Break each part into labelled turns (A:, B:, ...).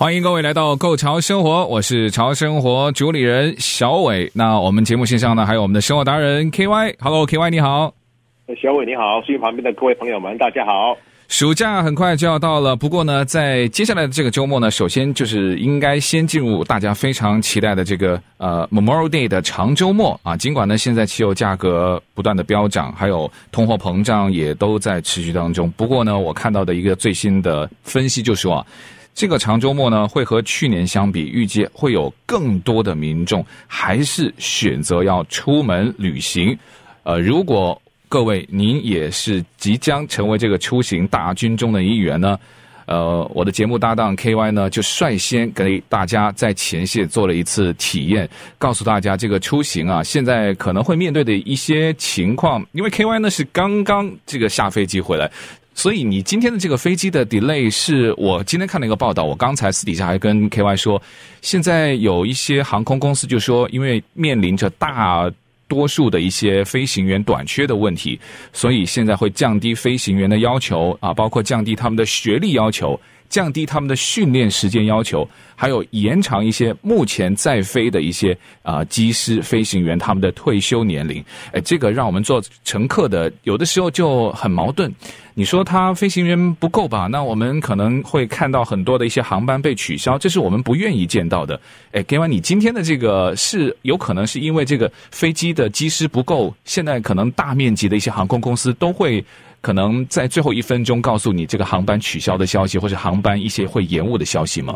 A: 欢迎各位来到《购潮生活》，我是潮生活主理人小伟。那我们节目线上呢，还有我们的生活达人 KY。Hello，KY 你好。
B: 小伟你好，收音旁边的各位朋友们，大家好。
A: 暑假很快就要到了，不过呢，在接下来的这个周末呢，首先就是应该先进入大家非常期待的这个呃 Memorial Day 的长周末啊。尽管呢，现在汽油价格不断的飙涨，还有通货膨胀也都在持续当中。不过呢，我看到的一个最新的分析就说啊。这个长周末呢，会和去年相比，预计会有更多的民众还是选择要出门旅行。呃，如果各位您也是即将成为这个出行大军中的一员呢，呃，我的节目搭档 KY 呢就率先给大家在前线做了一次体验，告诉大家这个出行啊，现在可能会面对的一些情况。因为 KY 呢是刚刚这个下飞机回来。所以你今天的这个飞机的 delay 是我今天看了一个报道，我刚才私底下还跟 KY 说，现在有一些航空公司就说，因为面临着大多数的一些飞行员短缺的问题，所以现在会降低飞行员的要求啊，包括降低他们的学历要求，降低他们的训练时间要求，还有延长一些目前在飞的一些啊机师飞行员他们的退休年龄。哎，这个让我们做乘客的有的时候就很矛盾。你说他飞行员不够吧？那我们可能会看到很多的一些航班被取消，这是我们不愿意见到的。哎，给完你今天的这个是有可能是因为这个飞机的机师不够，现在可能大面积的一些航空公司都会可能在最后一分钟告诉你这个航班取消的消息，或者航班一些会延误的消息吗？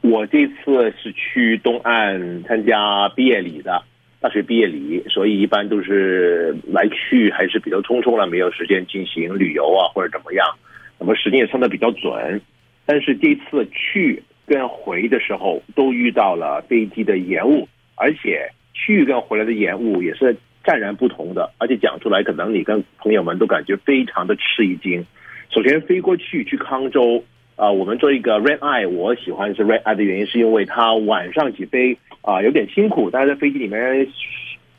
B: 我这次是去东岸参加毕业礼的。大学毕业礼，所以一般都是来去还是比较匆匆了，没有时间进行旅游啊或者怎么样。那么时间也算的比较准，但是这次去跟回的时候都遇到了飞机的延误，而且去跟回来的延误也是截然不同的，而且讲出来可能你跟朋友们都感觉非常的吃一惊。首先飞过去去康州。啊、我们做一个 Red Eye，我喜欢是 Red Eye 的原因，是因为它晚上起飞啊、有点辛苦，但是在飞机里面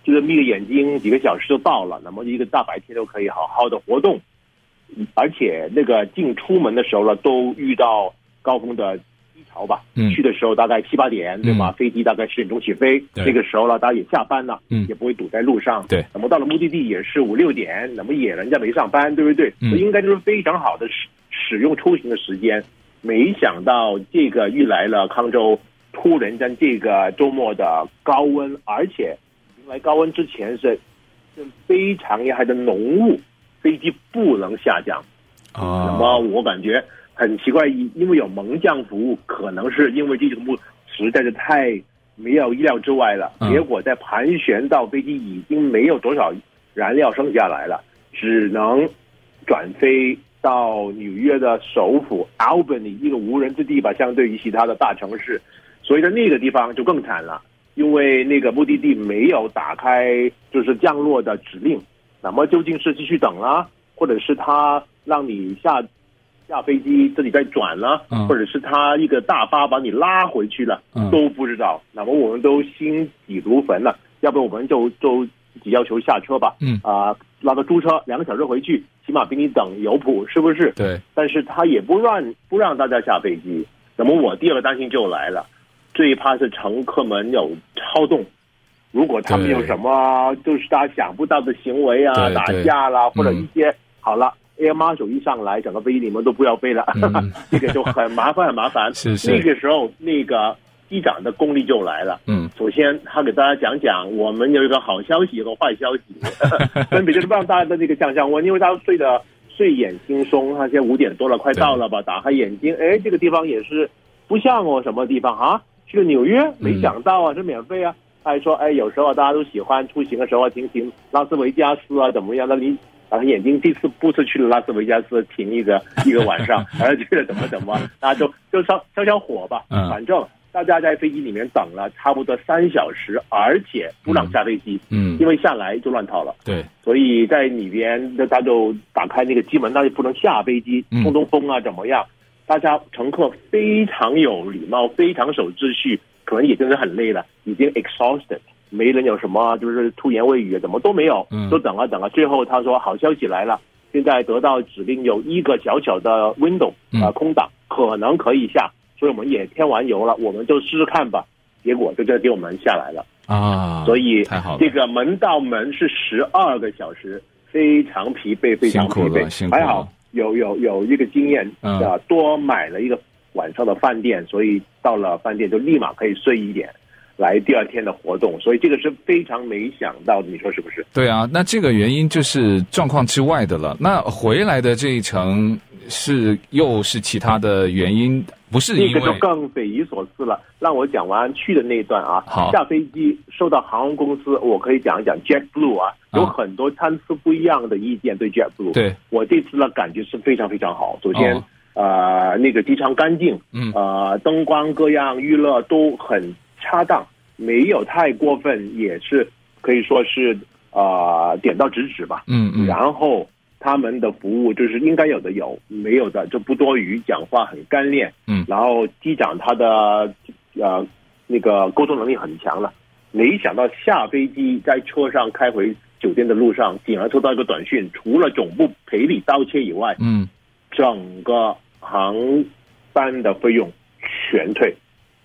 B: 就是眯着眼睛几个小时就到了，那么一个大白天都可以好好的活动，而且那个进出门的时候呢，都遇到高峰的低潮吧。嗯，去的时候大概七八点，对吧？嗯、飞机大概十点钟起飞，这个时候呢，大家也下班了，嗯，也不会堵在路上。对，那么到了目的地也是五六点，那么也人家没上班，对不对？嗯，应该就是非常好的使。使用出行的时间，没想到这个遇来了康州，突然间这个周末的高温，而且迎来高温之前是是非常厉害的浓雾，飞机不能下降。啊，那么我感觉很奇怪，因为有蒙降服务，可能是因为这个目实在是太没有意料之外了。结果在盘旋到飞机已经没有多少燃料剩下来了，只能转飞。到纽约的首府 Albany 一个无人之地吧，相对于其他的大城市，所以在那个地方就更惨了，因为那个目的地没有打开就是降落的指令，那么究竟是继续等啊，或者是他让你下下飞机这里再转了，或者是他一个大巴把你拉回去了，都不知道。那么我们都心急如焚了，要不我们就就自己要求下车吧。嗯啊。拉个租车两个小时回去，起码比你等有谱，是不是？对。但是他也不让不让大家下飞机，那么我第二个担心就来了，最怕是乘客们有超动，如果他们有什么就是大家想不到的行为啊，打架啦，或者一些、嗯、好了，Air Marshal 一上来，整个飞机你们都不要飞了，嗯、这个就很麻烦很麻烦。是是。那个时候那个。机长的功力就来了。嗯，首先他给大家讲讲，我们有一个好消息，有个坏消息，分别就是不让大家的那个降降温，因为大家睡得睡眼惺忪，他现在五点多了，快到了吧？打开眼睛，哎，这个地方也是不像我，什么地方啊？去了纽约，没想到啊，是免费啊。他还说，哎，有时候大家都喜欢出行的时候停停拉斯维加斯啊，怎么样？那你打开眼睛，这次不是去了拉斯维加斯停一个一个晚上，而是去了怎么怎么，大家就就烧消消火吧，反正。大家在飞机里面等了差不多三小时，而且不让下飞机，
A: 嗯，
B: 因为下来就乱套了，
A: 对，
B: 所以在里边，那他就打开那个机门，那就不能下飞机，通通风啊怎么样？大家乘客非常有礼貌，非常守秩序，可能也真的很累了，已经 exhausted，没人有什么就是吐言未语啊，怎么都没有，都等啊等啊，最后他说好消息来了，现在得到指令有一个小小的 window 啊空档，可能可以下。所以我们也添完油了，我们就试试看吧。结果就这给我们下来了
A: 啊！
B: 所以
A: 还好，
B: 这个门到门是十二个小时，非常疲惫，非常疲
A: 惫。
B: 还好有有有一个经验啊、嗯，多买了一个晚上的饭店，所以到了饭店就立马可以睡一点，来第二天的活动。所以这个是非常没想到的，你说是不是？
A: 对啊，那这个原因就是状况之外的了。那回来的这一程是又是其他的原因。不是因为，
B: 这个就更匪夷所思了。让我讲完去的那一段啊，
A: 好，
B: 下飞机收到航空公司，我可以讲一讲 JetBlue 啊，有很多参差不一样的意见对 JetBlue。
A: 对，
B: 我这次的感觉是非常非常好。首先，呃，那个机场干净，
A: 嗯，
B: 呃，灯光各样娱乐都很恰当，没有太过分，也是可以说是呃点到直止吧。
A: 嗯嗯，
B: 然后。他们的服务就是应该有的有，没有的就不多余，讲话很干练。
A: 嗯，
B: 然后机长他的呃那个沟通能力很强了。没想到下飞机在车上开回酒店的路上，竟然收到一个短讯，除了总部赔礼道歉以外，
A: 嗯，
B: 整个航班的费用全退。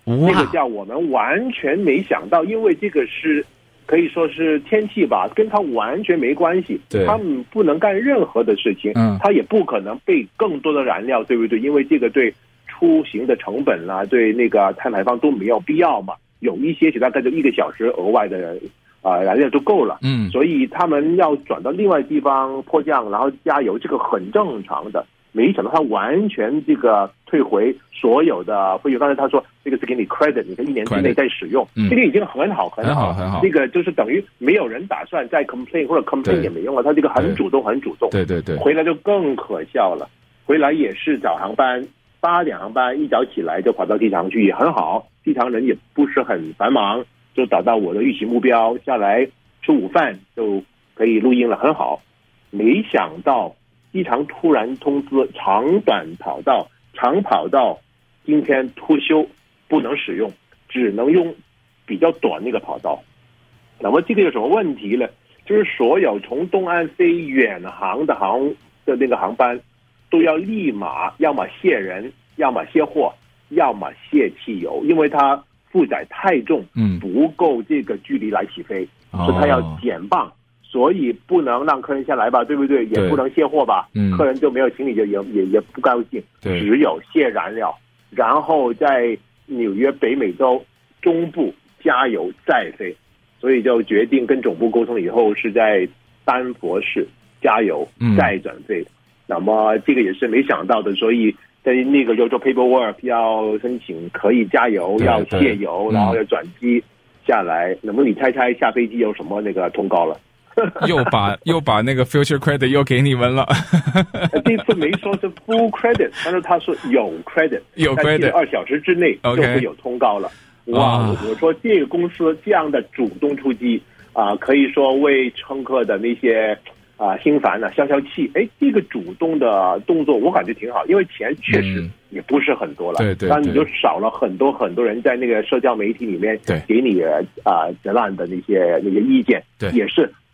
A: 哇，
B: 这个叫我们完全没想到，因为这个是。可以说是天气吧，跟他完全没关系。
A: 对，
B: 他们不能干任何的事情。
A: 嗯，
B: 他也不可能备更多的燃料，对不对？因为这个对出行的成本啦，对那个碳排放都没有必要嘛。有一些，大概就一个小时额外的啊、呃、燃料就够了。
A: 嗯，
B: 所以他们要转到另外地方迫降，然后加油，这个很正常的。没想到他完全这个退回所有的费用，刚才他说这个是给你 credit，你在一年之内再使用，
A: 嗯、
B: 这个已经很好很好
A: 很好。
B: 这个就是等于没有人打算再 complain 或者 complain 也没用了，他这个很主动很主动。
A: 对对对，
B: 回来就更可笑了，回来也是早航班，八点航班，一早起来就跑到机场去，也很好，机场人也不是很繁忙，就找到我的预期目标，下来吃午饭就可以录音了，很好。没想到。机场突然通知长短跑道，长跑道今天脱休，不能使用，只能用比较短那个跑道。那么这个有什么问题呢？就是所有从东岸飞远航的航的那个航班，都要立马要么卸人，要么卸货，要么卸汽油，因为它负载太重，
A: 嗯，
B: 不够这个距离来起飞，所以它要减磅。所以不能让客人下来吧，对不对？也不能卸货吧，
A: 嗯，
B: 客人就没有行李就也也也不高兴。只有卸燃料，然后在纽约北美洲中部加油再飞，所以就决定跟总部沟通以后是在丹佛市加油再转飞，嗯。那么这个也是没想到的，所以在那个要做 paperwork，要申请可以加油，要卸油，然后要转机下来。那么你猜猜下飞机有什么那个通告了？
A: 又把又把那个 future credit 又给你们了。
B: 这次没说是 full credit，但是他说有 credit，
A: 有 credit，
B: 二小时之内就会有通告了。哇，我说这个公司这样的主动出击啊、呃，可以说为乘客的那些啊、呃、心烦呢消消气。哎，这个主动的动作我感觉挺好，因为钱确实也不是很多了，
A: 对、嗯、对，
B: 那你就少了很多很多人在那个社交媒体里面
A: 对
B: 给你啊责难的那些那些意见，
A: 对，
B: 也是。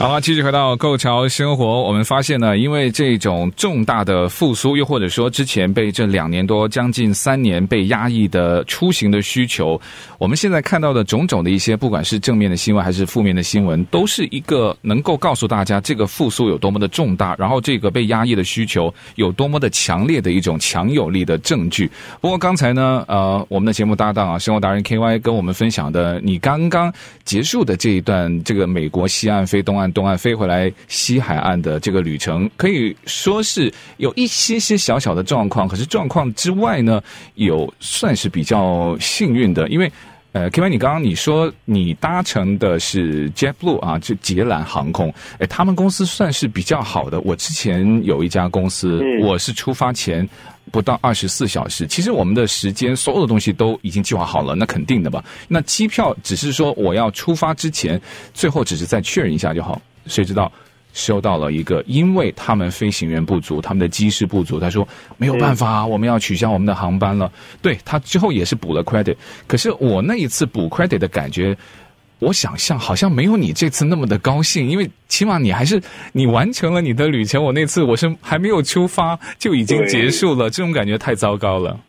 A: 好了，继续回到购桥生活。我们发现呢，因为这种重大的复苏，又或者说之前被这两年多、将近三年被压抑的出行的需求，我们现在看到的种种的一些，不管是正面的新闻还是负面的新闻，都是一个能够告诉大家这个复苏有多么的重大，然后这个被压抑的需求有多么的强烈的一种强有力的证据。不过刚才呢，呃，我们的节目搭档啊，生活达人 KY 跟我们分享的，你刚刚结束的这一段，这个美国西岸飞东岸。岸东岸飞回来西海岸的这个旅程，可以说是有一些些小小的状况，可是状况之外呢，有算是比较幸运的，因为。呃，K Y，你刚刚你说你搭乘的是 JetBlue 啊，就捷兰航空，哎，他们公司算是比较好的。我之前有一家公司，嗯、我是出发前不到二十四小时，其实我们的时间所有的东西都已经计划好了，那肯定的吧？那机票只是说我要出发之前，最后只是再确认一下就好，谁知道？收到了一个，因为他们飞行员不足，他们的机师不足，他说没有办法，我们要取消我们的航班了。对，他之后也是补了 credit，可是我那一次补 credit 的感觉，我想象好像没有你这次那么的高兴，因为起码你还是你完成了你的旅程，我那次我是还没有出发就已经结束了，这种感觉太糟糕了。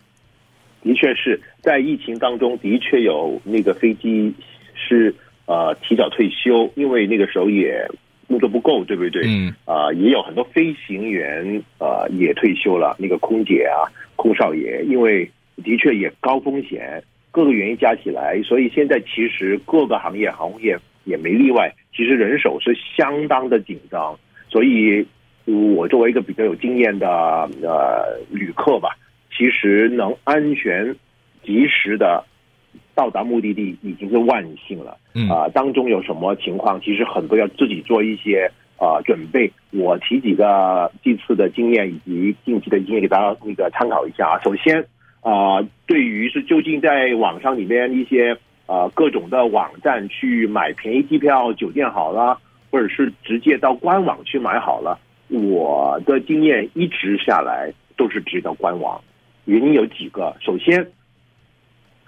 B: 的确是在疫情当中，的确有那个飞机是呃提早退休，因为那个时候也。工作不够，对不对？嗯，啊、呃，也有很多飞行员呃也退休了，那个空姐啊、空少爷，因为的确也高风险，各个原因加起来，所以现在其实各个行业、航空业也没例外，其实人手是相当的紧张。所以，我作为一个比较有经验的呃旅客吧，其实能安全、及时的。到达目的地已经是万幸了，啊、呃，当中有什么情况，其实很多要自己做一些啊、呃、准备。我提几个这次的经验以及近期的经验给大家那个参考一下啊。首先啊、对于是究竟在网上里面一些啊、呃、各种的网站去买便宜机票、酒店好了，或者是直接到官网去买好了，我的经验一直下来都是直接到官网。原因有几个，首先。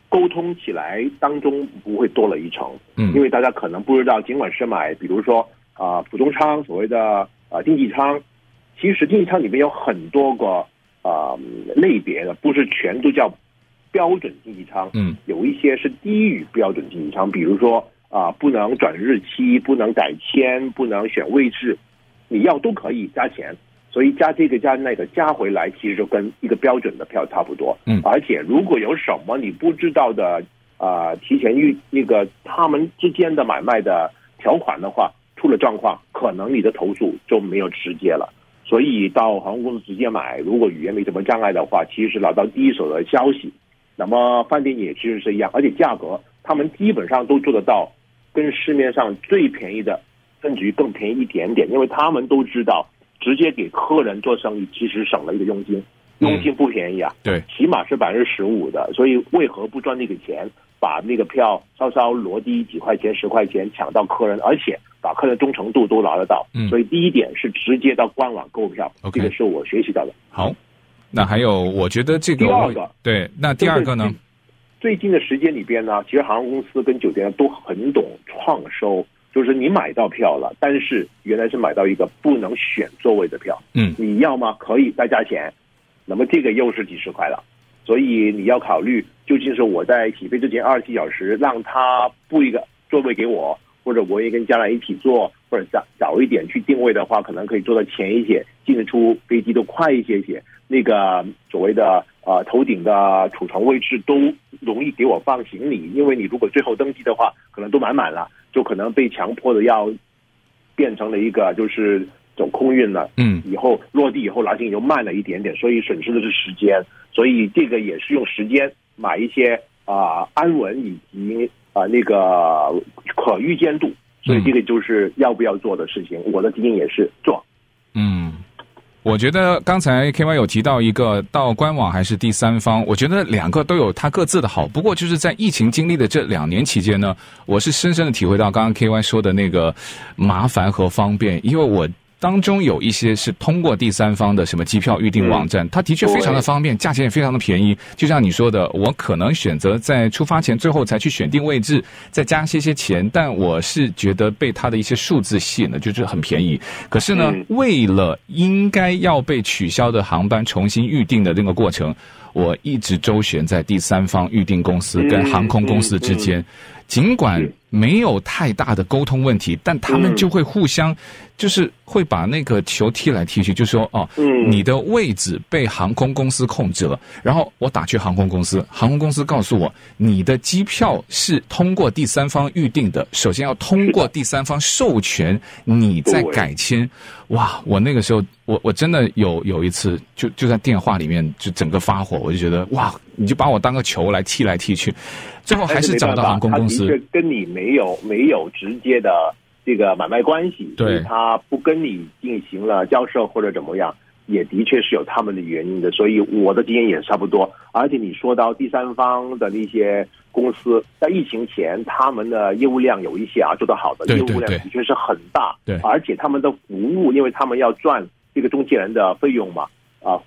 B: 沟通起来当中不会多了一层，嗯，因为大家可能不知道，尽管是买，比如说啊、普通舱，所谓的啊、呃、经济舱，其实经济舱里面有很多个啊、呃、类别的，不是全都叫标准经济舱，嗯，有一些是低于标准经济舱，比如说啊、呃、不能转日期，不能改签，不能选位置，你要都可以加钱。所以加这个加那个加回来，其实就跟一个标准的票差不多。嗯，而且如果有什么你不知道的啊、呃，提前预那个他们之间的买卖的条款的话，出了状况，可能你的投诉就没有直接了。所以到航空公司直接买，如果语言没什么障碍的话，其实拿到第一手的消息。那么饭店也其实是一样，而且价格他们基本上都做得到，跟市面上最便宜的，甚至于更便宜一点点，因为他们都知道。直接给客人做生意，其实省了一个佣金，佣金不便宜啊，嗯、对，起码是百分之十五的，所以为何不赚那个钱，把那个票稍稍挪低几块钱、十块钱抢到客人，而且把客人忠诚度都拿得到。嗯，所以第一点是直接到官网购票，okay, 这个是我学习到的。
A: 好，那还有，我觉得这个第二个对，那第二个呢？
B: 最近的时间里边呢，其实航空公司跟酒店都很懂创收。就是你买到票了，但是原来是买到一个不能选座位的票。嗯，你要吗？可以再加钱，那么这个又是几十块了。所以你要考虑，究竟是我在起飞之前二十四小时让他布一个座位给我，或者我也跟家人一起坐，或者早早一点去定位的话，可能可以坐到前一些，进得出飞机都快一些些。那个所谓的呃头顶的储藏位置都容易给我放行李，因为你如果最后登机的话，可能都满满了。就可能被强迫的要变成了一个就是走空运了，嗯，以后落地以后拿行李就慢了一点点，所以损失的是时间，所以这个也是用时间买一些啊、呃、安稳以及啊、呃、那个可预见度，所以这个就是要不要做的事情，我的经验也是做，
A: 嗯。我觉得刚才 K Y 有提到一个到官网还是第三方，我觉得两个都有它各自的好。不过就是在疫情经历的这两年期间呢，我是深深的体会到刚刚 K Y 说的那个麻烦和方便，因为我。当中有一些是通过第三方的什么机票预订网站，它的确非常的方便，价钱也非常的便宜。就像你说的，我可能选择在出发前最后才去选定位置，再加些些钱，但我是觉得被它的一些数字吸引了，就是很便宜。可是呢，为了应该要被取消的航班重新预定的那个过程，我一直周旋在第三方预订公司跟航空公司之间，尽管没有太大的沟通问题，但他们就会互相。就是会把那个球踢来踢去，就说哦，
B: 嗯
A: 你的位置被航空公司控制了，然后我打去航空公司，航空公司告诉我你的机票是通过第三方预定的，首先要通过第三方授权，你再改签。哇，我那个时候，我我真的有有一次就就在电话里面就整个发火，我就觉得哇，你就把我当个球来踢来踢去，最后还是找到航空公司。
B: 跟你没有没有直接的这个买卖关系，
A: 对，
B: 他不跟你进行了交涉或者怎么样，也的确是有他们的原因的。所以我的经验也差不多。而且你说到第三方的那些公司，在疫情前他们的业务量有一些啊做得好的，
A: 对对对，
B: 业务量的确是很大。
A: 对，
B: 而且他们的服务，因为他们要赚这个中介人的费用嘛，啊。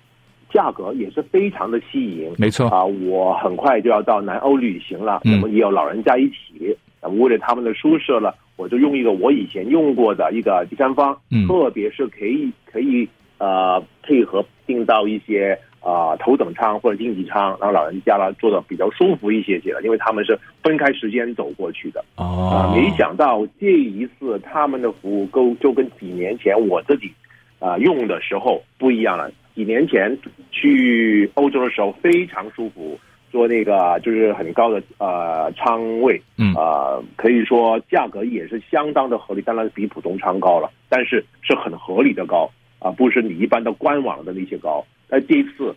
B: 价格也是非常的吸引，
A: 没错
B: 啊！我很快就要到南欧旅行了，那么也有老人家一起，为了他们的舒适了，我就用一个我以前用过的一个第三方，
A: 嗯，
B: 特别是可以可以呃配合订到一些啊、呃、头等舱或者经济舱，让老人家呢坐的比较舒服一些些了，因为他们是分开时间走过去的。
A: 哦，
B: 啊，没想到这一次他们的服务跟就跟几年前我自己啊、呃、用的时候不一样了。几年前去欧洲的时候非常舒服，坐那个就是很高的呃仓位，
A: 嗯
B: 呃可以说价格也是相当的合理，当然比普通仓高了，但是是很合理的高啊、呃，不是你一般的官网的那些高。那这一次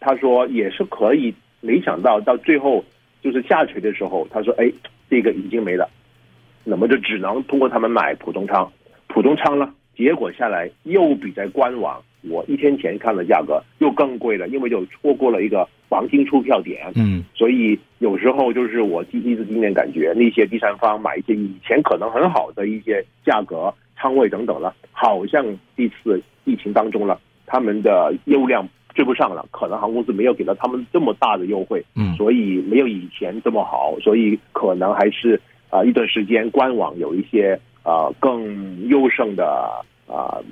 B: 他说也是可以，没想到到最后就是下垂的时候，他说哎这个已经没了，那么就只能通过他们买普通仓，普通仓呢结果下来又比在官网。我一天前看的价格又更贵了，因为就错过了一个黄金出票点。
A: 嗯，所
B: 以有时候就是我第一次经验感觉，那些第三方买一些以前可能很好的一些价格、仓位等等了，好像这次疫情当中了，他们的业务量追不上了，可能航空公司没有给到他们这么大的优惠，
A: 嗯，
B: 所以没有以前这么好，所以可能还是啊、呃、一段时间官网有一些啊、呃、更优胜的啊。呃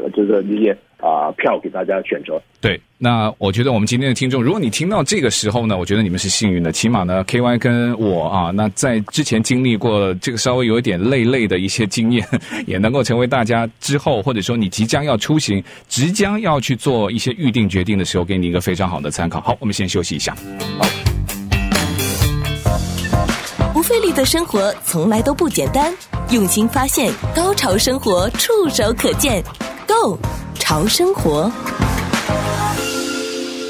B: 呃，就是那些啊票给大家选择。
A: 对，那我觉得我们今天的听众，如果你听到这个时候呢，我觉得你们是幸运的，起码呢，KY 跟我啊，那在之前经历过这个稍微有一点累累的一些经验，也能够成为大家之后或者说你即将要出行、即将要去做一些预定决定的时候，给你一个非常好的参考。好，我们先休息一下。
B: 好，
C: 不费力的生活从来都不简单，用心发现，高潮生活触手可见 Go 潮生活。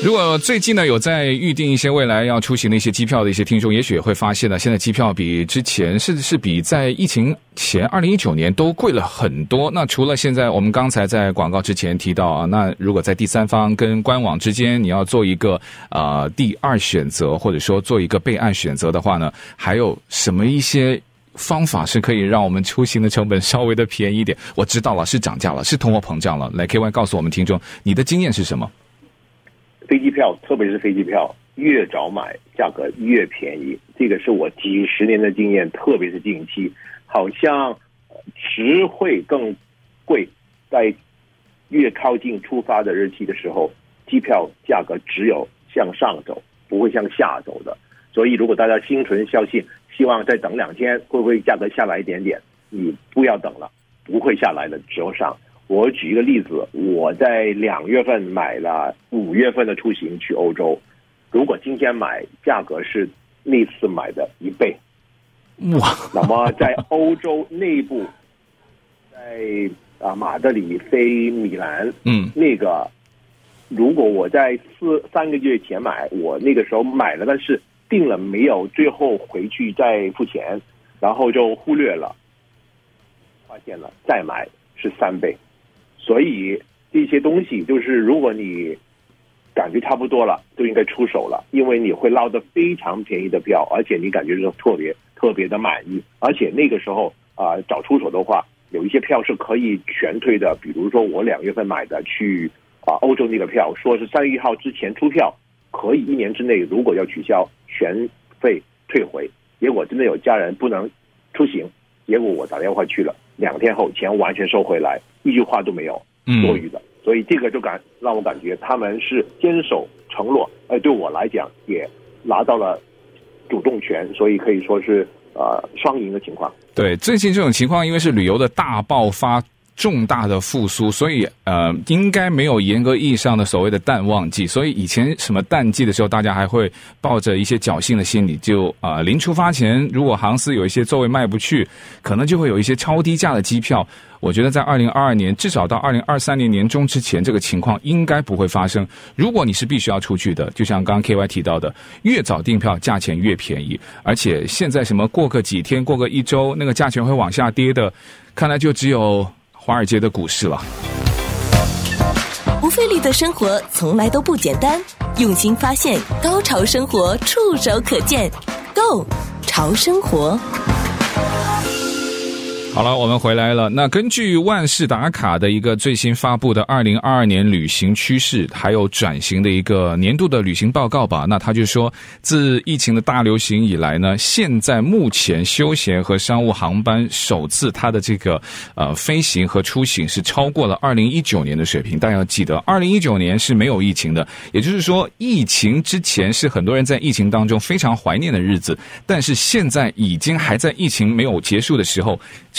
A: 如果最近呢有在预定一些未来要出行的一些机票的一些听众，也许也会发现呢，现在机票比之前甚至是比在疫情前二零一九年都贵了很多。那除了现在我们刚才在广告之前提到啊，那如果在第三方跟官网之间你要做一个呃第二选择，或者说做一个备案选择的话呢，还有什么一些？方法是可以让我们出行的成本稍微的便宜一点。我知道了，是涨价了，是通货膨胀了。来，KY 告诉我们听众，你的经验是什么？
B: 飞机票，特别是飞机票，越早买价格越便宜。这个是我几十年的经验，特别是近期，好像只会更贵。在越靠近出发的日期的时候，机票价格只有向上走，不会向下走的。所以，如果大家心存侥幸，希望再等两天，会不会价格下来一点点？你不要等了，不会下来的，只有上。我举一个例子，我在两月份买了五月份的出行去欧洲，如果今天买，价格是那次买的一倍。
A: 哇！
B: 那么在欧洲内部，在啊马德里飞米兰，
A: 嗯，
B: 那个如果我在四三个月前买，我那个时候买了，但是。定了没有？最后回去再付钱，然后就忽略了，发现了再买是三倍，所以这些东西就是如果你感觉差不多了，就应该出手了，因为你会捞得非常便宜的票，而且你感觉是特别特别的满意，而且那个时候啊、呃、早出手的话，有一些票是可以全退的，比如说我两月份买的去啊欧洲那个票，说是三月一号之前出票。可以一年之内，如果要取消，全费退回。结果真的有家人不能出行，结果我打电话去了，两天后钱完全收回来，一句话都没有，多余的。所以这个就感让我感觉他们是坚守承诺，呃，对我来讲也拿到了主动权，所以可以说是呃双赢的情况。
A: 对，最近这种情况，因为是旅游的大爆发。重大的复苏，所以呃，应该没有严格意义上的所谓的淡旺季。所以以前什么淡季的时候，大家还会抱着一些侥幸的心理，就啊，临、出发前，如果航司有一些座位卖不去，可能就会有一些超低价的机票。我觉得在二零二二年，至少到二零二三年年中之前，这个情况应该不会发生。如果你是必须要出去的，就像刚刚 KY 提到的，越早订票，价钱越便宜。而且现在什么过个几天，过个一周，那个价钱会往下跌的，看来就只有。华尔街的股市了。
C: 不费力的生活从来都不简单，用心发现，高潮生活触手可见 Go 潮生活。
A: 好了，我们回来了。那根据万事达卡的一个最新发布的二零二二年旅行趋势还有转型的一个年度的旅行报告吧，那他就说，自疫情的大流行以来呢，现在目前休闲和商务航班首次它的这个呃飞行和出行是超过了二零一九年的水平。大家要记得，二零一九年是没有疫情的，也就是说，疫情之前是很多人在疫情当中非常怀念的日子，但是现在已经还在疫情没有结束的时候。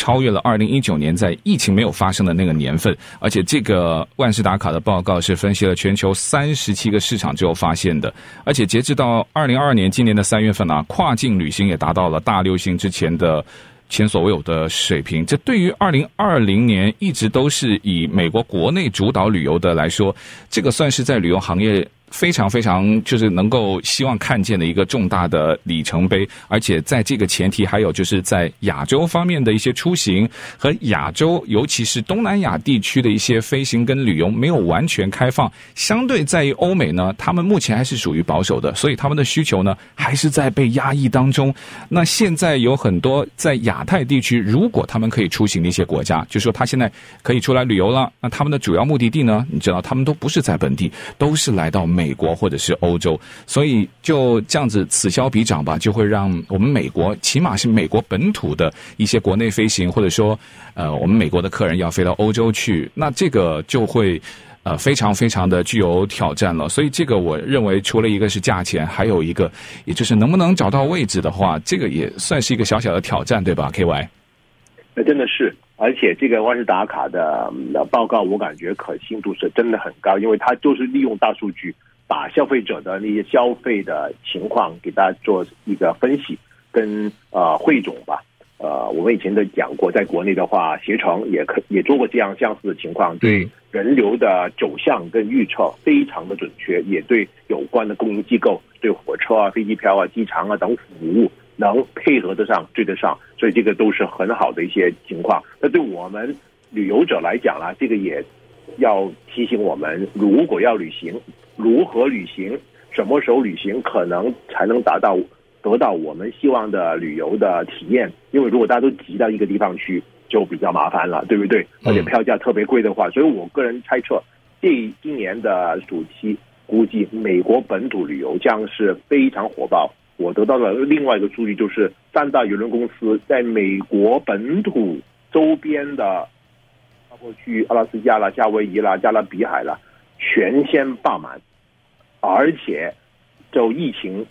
A: 超越了二零一九年在疫情没有发生的那个年份，而且这个万事达卡的报告是分析了全球三十七个市场之后发现的，而且截至到二零二二年今年的三月份呢、啊，跨境旅行也达到了大流行之前的前所未有的水平。这对于二零二零年一直都是以美国国内主导旅游的来说，这个算是在旅游行业。非常非常就是能够希望看见的一个重大的里程碑，而且在这个前提，还有就是在亚洲方面的一些出行和亚洲，尤其是东南亚地区的一些飞行跟旅游没有完全开放，相对在于欧美呢，他们目前还是属于保守的，所以他们的需求呢还是在被压抑当中。那现在有很多在亚太地区，如果他们可以出行的一些国家，就说他现在可以出来旅游了，那他们的主要目的地呢，你知道他们都不是在本地，都是来到。美国或者是欧洲，所以就这样子此消彼长吧，就会让我们美国起码是美国本土的一些国内飞行，或者说呃，我们美国的客人要飞到欧洲去，那这个就会呃非常非常的具有挑战了。所以这个我认为，除了一个是价钱，还有一个也就是能不能找到位置的话，这个也算是一个小小的挑战，对吧？KY，
B: 那真的是。而且这个万事达卡的报告，我感觉可信度是真的很高，因为它就是利用大数据，把消费者的那些消费的情况给大家做一个分析跟呃汇总吧。呃，我们以前都讲过，在国内的话，携程也可也做过这样相似的情况，对人流的走向跟预测非常的准确，也对有关的供应机构，对火车啊、飞机票啊、机场啊等服务。能配合得上、追得上，所以这个都是很好的一些情况。那对我们旅游者来讲呢，这个也要提醒我们：如果要旅行，如何旅行，什么时候旅行，可能才能达到得到我们希望的旅游的体验。因为如果大家都挤到一个地方去，就比较麻烦了，对不对？而且票价特别贵的话，所以我个人猜测，这今年的暑期估计美国本土旅游将是非常火爆。我得到了另外一个数据，就是三大邮轮公司在美国本土周边的，包括去阿拉斯加啦、夏威夷啦、加勒比海啦，全线爆满，而且就疫情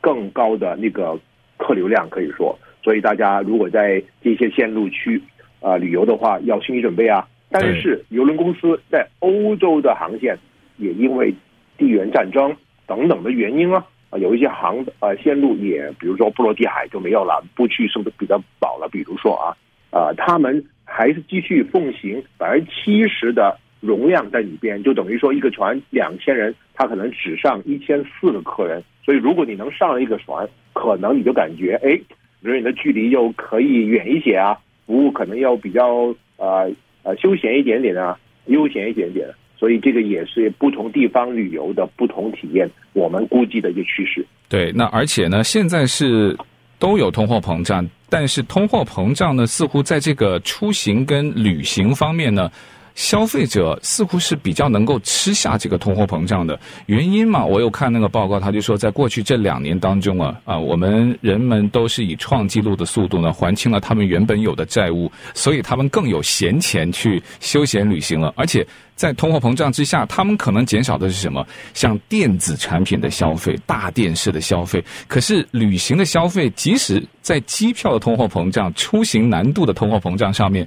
B: 更高的那个客流量可以说，所以大家如果在这些线路区啊、呃、旅游的话，要心理准备啊。但是邮轮公司在欧洲的航线也因为地缘战争等等的原因啊。啊，有一些航呃线路也，比如说波罗的海就没有了，不去是不是比较饱了？比如说啊，呃，他们还是继续奉行百分之七十的容量在里边，就等于说一个船两千人，他可能只上一千四个客人。所以如果你能上了一个船，可能你就感觉哎，人员的距离又可以远一些啊，服务可能要比较呃呃休闲一点点啊，悠闲一点点。所以这个也是不同地方旅游的不同体验，我们估计的一个趋势。
A: 对，那而且呢，现在是都有通货膨胀，但是通货膨胀呢，似乎在这个出行跟旅行方面呢。消费者似乎是比较能够吃下这个通货膨胀的原因嘛？我有看那个报告，他就说，在过去这两年当中啊，啊，我们人们都是以创纪录的速度呢还清了他们原本有的债务，所以他们更有闲钱去休闲旅行了。而且在通货膨胀之下，他们可能减少的是什么？像电子产品的消费、大电视的消费。可是旅行的消费，即使在机票的通货膨胀、出行难度的通货膨胀上面。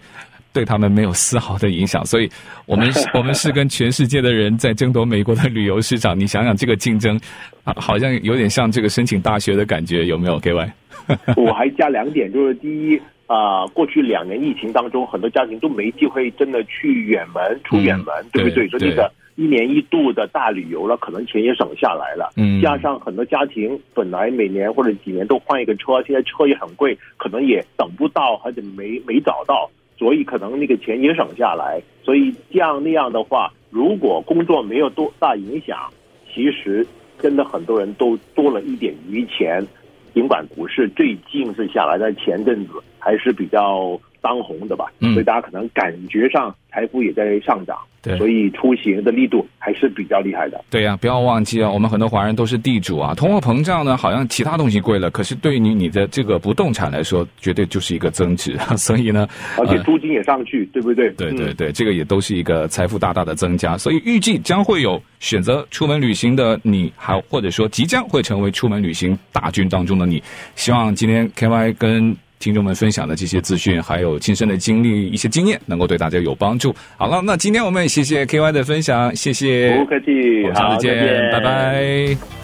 A: 对他们没有丝毫的影响。所以，我们 我们是跟全世界的人在争夺美国的旅游市场。你想想，这个竞争啊，好像有点像这个申请大学的感觉，有没有？KY，
B: 我还加两点，就是第一啊、呃，过去两年疫情当中，很多家庭都没机会真的去远门出远门，嗯、对不对？所以这个。一年一度的大旅游了，可能钱也省下来了。嗯，加上很多家庭本来每年或者几年都换一个车，现在车也很贵，可能也等不到，或者没没找到，所以可能那个钱也省下来。所以这样那样的话，如果工作没有多大影响，其实真的很多人都多了一点余钱。尽管股市最近是下来，但前阵子还是比较。当红的吧，所以大家可能感觉上财富也在上涨，对，所以出行的力度还是比较厉害的。
A: 对呀、啊，不要忘记啊，我们很多华人都是地主啊。通货膨胀呢，好像其他东西贵了，可是对于你你的这个不动产来说，绝对就是一个增值。所以呢，
B: 而且租金也上去，呃、对不对？
A: 对对对，这个也都是一个财富大大的增加。所以预计将会有选择出门旅行的你，还或者说即将会成为出门旅行大军当中的你。希望今天 KY 跟。听众们分享的这些资讯，还有亲身的经历、一些经验，能够对大家有帮助。好了，那今天我们也谢谢 KY 的分享，谢谢，
B: 不客气，
A: 我们下次见，拜拜。